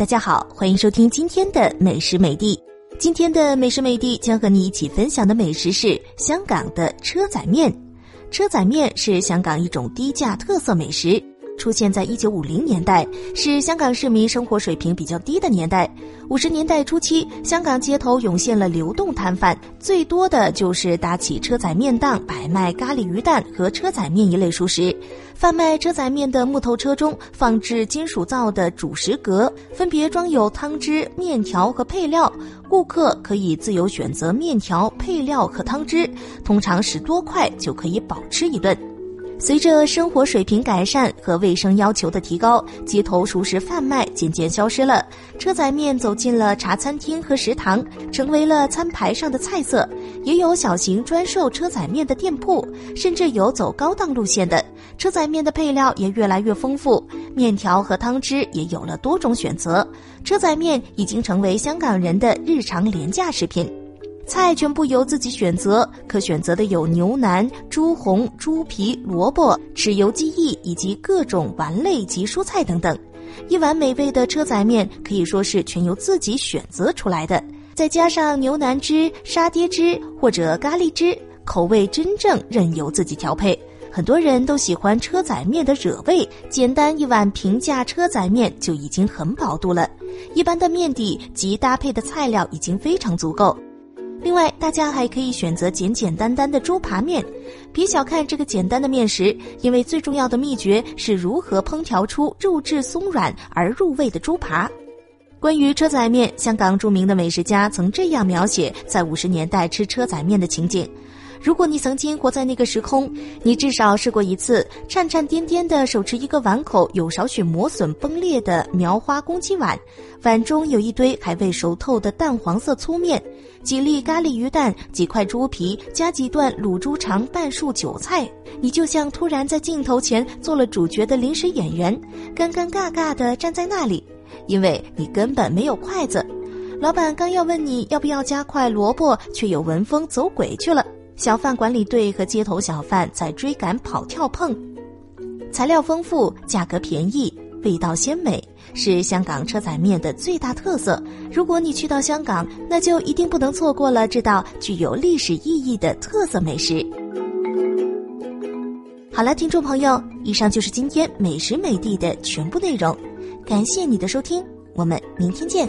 大家好，欢迎收听今天的美食美地。今天的美食美地将和你一起分享的美食是香港的车仔面。车仔面是香港一种低价特色美食。出现在一九五零年代，是香港市民生活水平比较低的年代。五十年代初期，香港街头涌现了流动摊贩，最多的就是搭起车仔面档，摆卖咖喱鱼蛋和车仔面一类熟食。贩卖车仔面的木头车中放置金属造的主食格，分别装有汤汁、面条和配料。顾客可以自由选择面条、配料和汤汁，通常十多块就可以饱吃一顿。随着生活水平改善和卫生要求的提高，街头熟食贩卖渐渐消失了。车仔面走进了茶餐厅和食堂，成为了餐牌上的菜色。也有小型专售车仔面的店铺，甚至有走高档路线的。车仔面的配料也越来越丰富，面条和汤汁也有了多种选择。车仔面已经成为香港人的日常廉价食品。菜全部由自己选择，可选择的有牛腩、猪红、猪皮、萝卜、豉油鸡翼以及各种丸类及蔬菜等等。一碗美味的车仔面可以说是全由自己选择出来的，再加上牛腩汁、沙爹汁或者咖喱汁，口味真正任由自己调配。很多人都喜欢车仔面的惹味，简单一碗平价车仔面就已经很饱肚了。一般的面底及搭配的菜料已经非常足够。另外，大家还可以选择简简单单的猪扒面，别小看这个简单的面食，因为最重要的秘诀是如何烹调出肉质松软而入味的猪扒。关于车仔面，香港著名的美食家曾这样描写在五十年代吃车仔面的情景。如果你曾经活在那个时空，你至少试过一次颤颤颠颠的手持一个碗口有少许磨损崩裂的描花公鸡碗，碗中有一堆还未熟透的淡黄色粗面，几粒咖喱鱼蛋，几块猪皮，加几段卤猪肠，半束韭菜。你就像突然在镜头前做了主角的临时演员，尴尴尬尬的站在那里，因为你根本没有筷子。老板刚要问你要不要加块萝卜，却有文风走鬼去了。小贩管理队和街头小贩在追赶、跑、跳、碰，材料丰富，价格便宜，味道鲜美，是香港车仔面的最大特色。如果你去到香港，那就一定不能错过了这道具有历史意义的特色美食。好了，听众朋友，以上就是今天美食美地的全部内容，感谢你的收听，我们明天见。